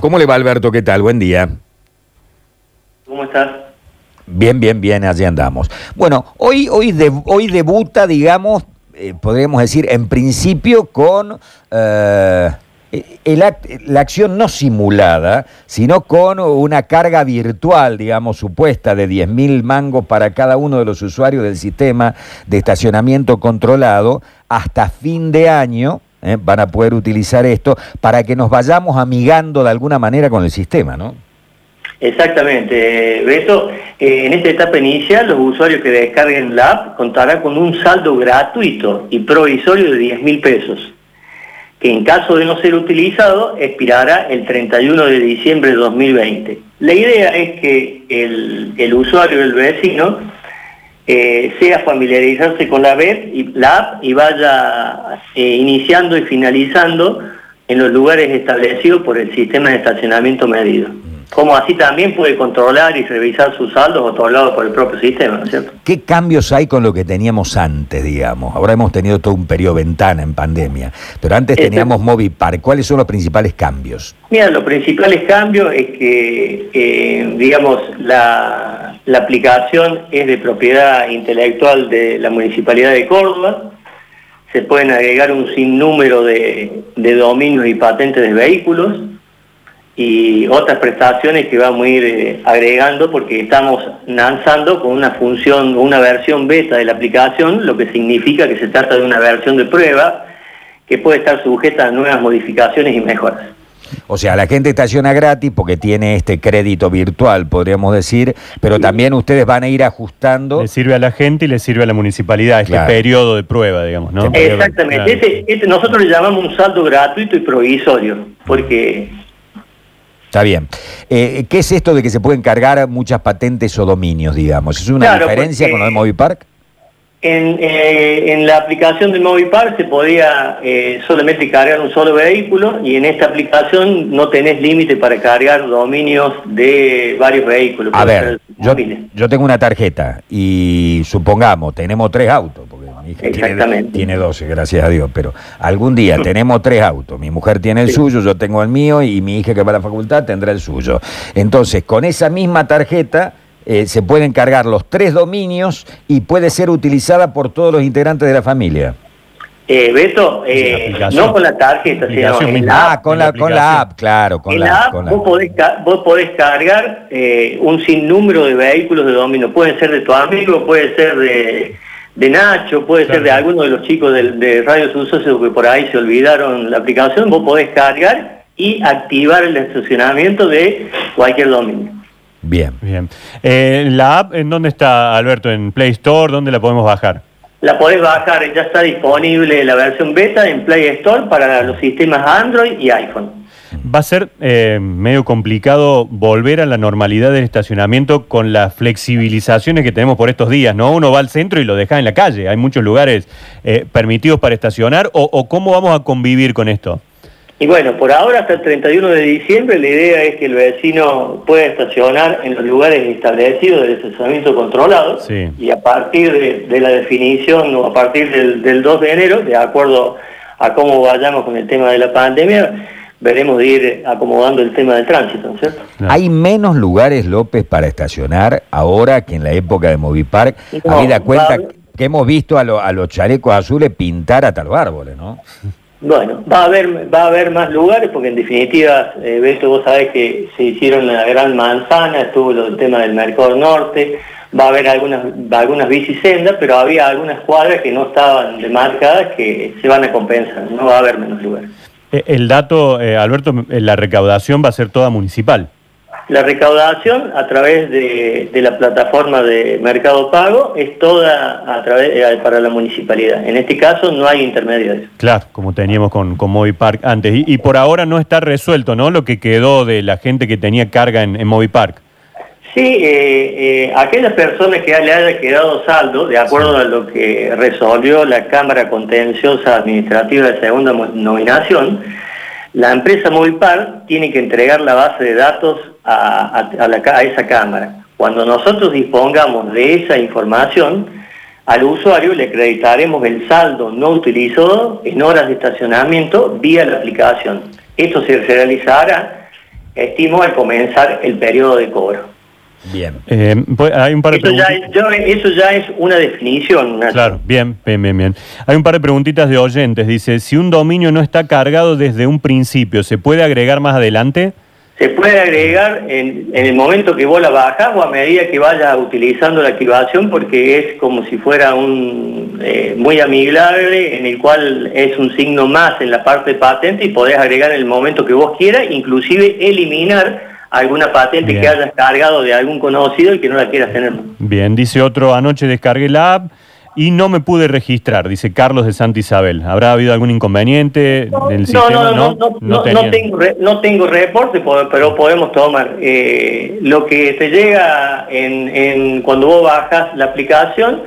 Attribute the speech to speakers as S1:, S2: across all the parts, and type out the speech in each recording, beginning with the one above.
S1: ¿Cómo le va Alberto? ¿Qué tal? Buen día.
S2: ¿Cómo estás?
S1: Bien, bien, bien, allí andamos. Bueno, hoy, hoy, de- hoy debuta, digamos, eh, podríamos decir, en principio con eh, el act- la acción no simulada, sino con una carga virtual, digamos, supuesta de 10 mil mangos para cada uno de los usuarios del sistema de estacionamiento controlado hasta fin de año. Eh, van a poder utilizar esto para que nos vayamos amigando de alguna manera con el sistema, ¿no?
S2: Exactamente, Beto. Eh, en esta etapa inicial, los usuarios que descarguen la app contarán con un saldo gratuito y provisorio de 10 mil pesos, que en caso de no ser utilizado, expirará el 31 de diciembre de 2020. La idea es que el, el usuario, el vecino, eh, sea familiarizarse con la, web y, app y vaya eh, iniciando y finalizando en los lugares establecidos por el sistema de estacionamiento medido. Como así también puede controlar y revisar sus saldos otorgados por el propio sistema, ¿no es cierto?
S1: ¿Qué cambios hay con lo que teníamos antes, digamos? Ahora hemos tenido todo un periodo ventana en pandemia, pero antes
S2: Este-
S1: teníamos Movipar. ¿Cuáles son los principales cambios?
S2: Mira, los principales cambios es que, eh, digamos, la, la aplicación es de propiedad intelectual de la Municipalidad de Córdoba. Se pueden agregar un sinnúmero de, de dominios y patentes de vehículos y otras prestaciones que vamos a ir eh, agregando porque estamos lanzando con una función, una versión beta de la aplicación, lo que significa que se trata de una versión de prueba que puede estar sujeta a nuevas modificaciones y mejoras.
S1: O sea, la gente estaciona gratis porque tiene este crédito virtual, podríamos decir, pero también ustedes van a ir ajustando.
S3: Le sirve a la gente y le sirve a la municipalidad, este
S1: Claro.
S3: periodo de prueba, digamos, ¿no?
S2: Exactamente.
S3: Claro.
S2: Este, este nosotros le llamamos un saldo gratuito y provisorio, porque
S1: Está bien. Eh, ¿Qué es esto de que se pueden cargar muchas patentes o dominios, digamos? ¿Es una
S2: Claro,
S1: diferencia con lo de Movipark?
S2: en, eh, en la aplicación de Movipar se podía eh, solamente cargar un solo vehículo y en esta aplicación no tenés límite para cargar dominios de varios vehículos.
S1: A ver, yo, yo tengo una tarjeta y supongamos, tenemos tres autos, mi hija tiene,
S2: Exactamente.
S1: tiene 12, gracias a Dios, pero algún día tenemos tres autos, mi mujer tiene el
S2: Sí.
S1: suyo, yo tengo el mío y mi hija que va a la facultad tendrá el suyo. Entonces, con esa misma tarjeta eh, se pueden cargar los tres dominios y puede ser utilizada por todos los integrantes de la familia.
S2: Eh, Beto, eh, no con la tarjeta, sino en la app.
S1: Ah, con
S3: la
S1: la, con la app, claro, con
S2: en
S1: la,
S2: la app
S1: con la
S2: vos, podés, vos podés cargar eh, un sinnúmero de vehículos de dominio. Pueden ser de tu amigo, puede ser de, de Nacho, puede ser de alguno de los chicos de, de Radio Suceso que por ahí se olvidaron la aplicación. Vos podés cargar y activar el estacionamiento de cualquier dominio.
S1: Bien.
S3: Bien. Eh, ¿La app en dónde está, Alberto? ¿En Play Store? ¿Dónde la podemos bajar?
S2: La podés bajar, ya está disponible la versión beta en Play Store para los sistemas Android y iPhone.
S3: Va a ser eh, medio complicado volver a la normalidad del estacionamiento con las flexibilizaciones que tenemos por estos días, ¿no? Uno va al centro y lo deja en la calle. Hay muchos lugares eh, permitidos para estacionar. O, ¿O cómo vamos a convivir con esto?
S2: Y bueno, por ahora hasta el 31 de diciembre la idea es que el vecino pueda estacionar en los lugares establecidos del estacionamiento controlado
S3: Sí.
S2: y a partir de, de la definición o a partir del, del 2 de enero, de acuerdo a cómo vayamos con el tema de la pandemia, veremos de ir acomodando el tema del tránsito, ¿no es cierto?
S3: No.
S1: Hay menos lugares, López, para estacionar ahora que en la época de Movipark.
S2: No,
S1: Habida cuenta
S2: va-
S1: que hemos visto a, lo- a los chalecos azules pintar hasta los árboles, ¿no?
S2: Bueno, va a haber, va a haber más lugares porque en definitiva, eh, Beto, vos sabés que se hicieron la Gran Manzana, estuvo lo- el tema del Mercado Norte, va a haber algunas, algunas bicisendas, pero había algunas cuadras que no estaban demarcadas que se van a compensar, no va a haber menos lugares.
S3: Eh, El dato, eh, Alberto, eh, la recaudación va a ser toda municipal.
S2: La recaudación a través de, de la plataforma de Mercado Pago es toda a través, eh, para la municipalidad. En este caso no hay intermediarios.
S3: Claro, como teníamos con, con Movipark antes. Y, y por ahora no está resuelto, ¿no? Lo que quedó de la gente que tenía carga en, en Movipark.
S2: Sí, eh, eh, aquellas personas que le haya quedado saldo, de acuerdo a lo que resolvió la Cámara Contenciosa Administrativa de Segunda Nominación, la empresa Movipar tiene que entregar la base de datos a, a- a la ca- a esa Cámara. Cuando nosotros dispongamos de esa información, al usuario le acreditaremos el saldo no utilizado en horas de estacionamiento vía la aplicación. Esto se realizará estimo, al comenzar el periodo de cobro.
S1: Bien.
S3: Eh, pues, hay un par de
S2: Eso ya, es, yo- eso ya es una definición. Nacho.
S3: Claro, bien, bien, bien, bien. Hay un par de preguntitas de oyentes. Dice, si un dominio no está cargado desde un principio, ¿se puede agregar más adelante?
S2: Se puede agregar en, en el momento que vos la bajas o a medida que vayas utilizando la activación porque es como si fuera un eh, muy amigable en el cual es un signo más en la parte patente y podés agregar en el momento que vos quieras, inclusive eliminar alguna patente
S3: Bien.
S2: que hayas cargado de algún conocido y que no la quieras tener.
S3: Bien, dice otro, anoche descargué la app y no me pude registrar, dice Carlos de Santa Isabel. ¿Habrá habido algún inconveniente en el
S2: No,
S3: sistema?
S2: no, no, no, no, no, no tengo, re- no tengo reporte, po- pero podemos tomar. Eh, lo que te llega en, en- cuando vos bajas la aplicación,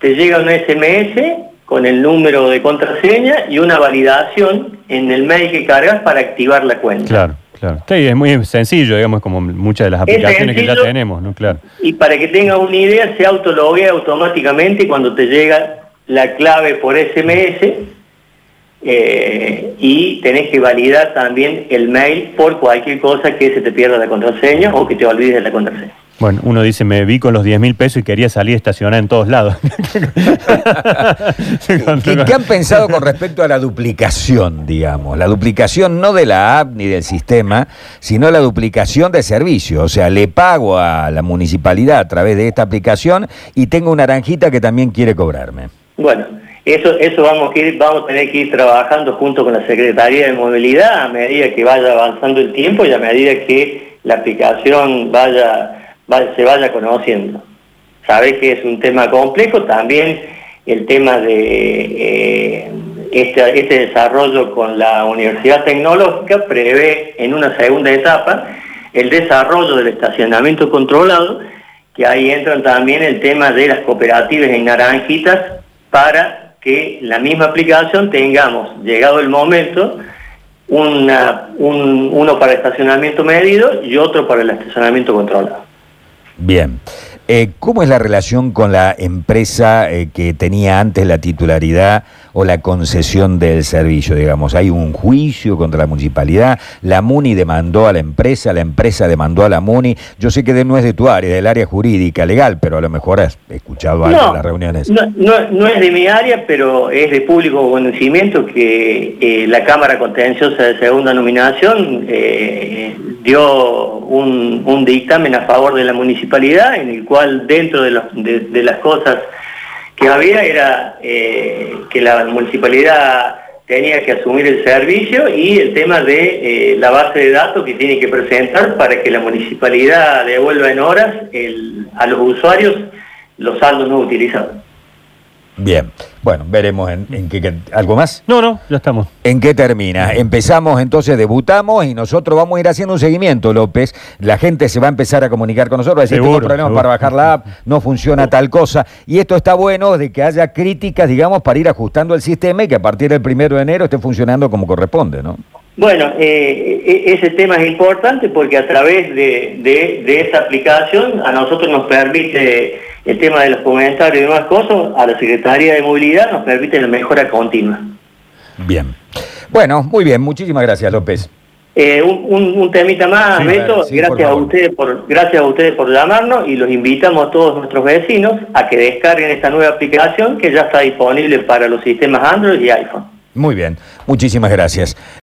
S2: te llega un SMS con el número de contraseña y una validación en el mail que cargas para activar la cuenta.
S3: Claro, claro. Sí, es muy sencillo, digamos, como muchas de las
S2: Es
S3: aplicaciones que ya tenemos, ¿no? Claro.
S2: Y para que tengas una idea, se autologuea automáticamente cuando te llega la clave por SMS eh, y tenés que validar también el mail por cualquier cosa que se te pierda la contraseña o que te olvides de la contraseña.
S3: Bueno, uno dice, me vi con los 10 mil pesos y quería salir a estacionar en todos lados.
S1: ¿Qué, qué han pensado con respecto a la duplicación, digamos? La duplicación no de la app ni del sistema, sino la duplicación de servicio. O sea, le pago a la municipalidad a través de esta aplicación y tengo una naranjita que también quiere cobrarme.
S2: Bueno, eso, eso vamos, a ir, vamos a tener que ir trabajando junto con la Secretaría de Movilidad a medida que vaya avanzando el tiempo y a medida que la aplicación vaya, se vaya conociendo. Sabés que es un tema complejo, también el tema de eh, este, este desarrollo con la Universidad Tecnológica prevé en una segunda etapa el desarrollo del estacionamiento controlado, que ahí entran también el tema de las cooperativas en naranjitas para que la misma aplicación tengamos, llegado el momento, una- un- uno para estacionamiento medido y otro para el estacionamiento controlado.
S1: Bien. Eh, ¿Cómo es la relación con la empresa eh, que tenía antes la titularidad o la concesión del servicio? Digamos, hay un juicio contra la municipalidad, la MUNI demandó a la empresa, la empresa demandó a la MUNI. Yo sé que de- no es de tu área, del área jurídica, legal, pero a lo mejor has escuchado algo en las reuniones.
S2: No, no- no es de mi área, pero es de público conocimiento que eh, la Cámara Contenciosa de Segunda Nominación dio un, un dictamen a favor de la municipalidad, en el cual dentro de, las cosas que había era eh, que la municipalidad tenía que asumir el servicio y el tema de eh, la base de datos que tiene que presentar para que la municipalidad devuelva en horas a los usuarios los saldos no utilizados.
S1: Bien. Bueno, veremos en, en qué, qué- ¿Algo más?
S3: No, no, ya estamos.
S1: ¿En qué termina? Empezamos entonces, debutamos y nosotros vamos a ir haciendo un seguimiento, López. La gente se va a empezar a comunicar con nosotros, va a decir,
S3: Seguro,
S1: tengo problemas
S3: seguro.
S1: para bajar la app, no funciona tal cosa. Y esto está bueno de que haya críticas, digamos, para ir ajustando el sistema y que a partir del primero de enero esté funcionando como corresponde, ¿no?
S2: Bueno, eh, e- ese tema es importante porque a través de, de- de esa aplicación a nosotros nos permite el tema de los comentarios y demás cosas, a la Secretaría de Movilidad nos permite la mejora continua.
S1: Bien. Bueno, muy bien, muchísimas gracias, López.
S2: Eh, un, un- un temita más,
S1: Sí,
S2: Beto,
S1: sí,
S2: gracias a ustedes por gracias a ustedes por llamarnos y los invitamos a todos nuestros vecinos a que descarguen esta nueva aplicación que ya está disponible para los sistemas Android y iPhone.
S1: Muy bien, muchísimas gracias.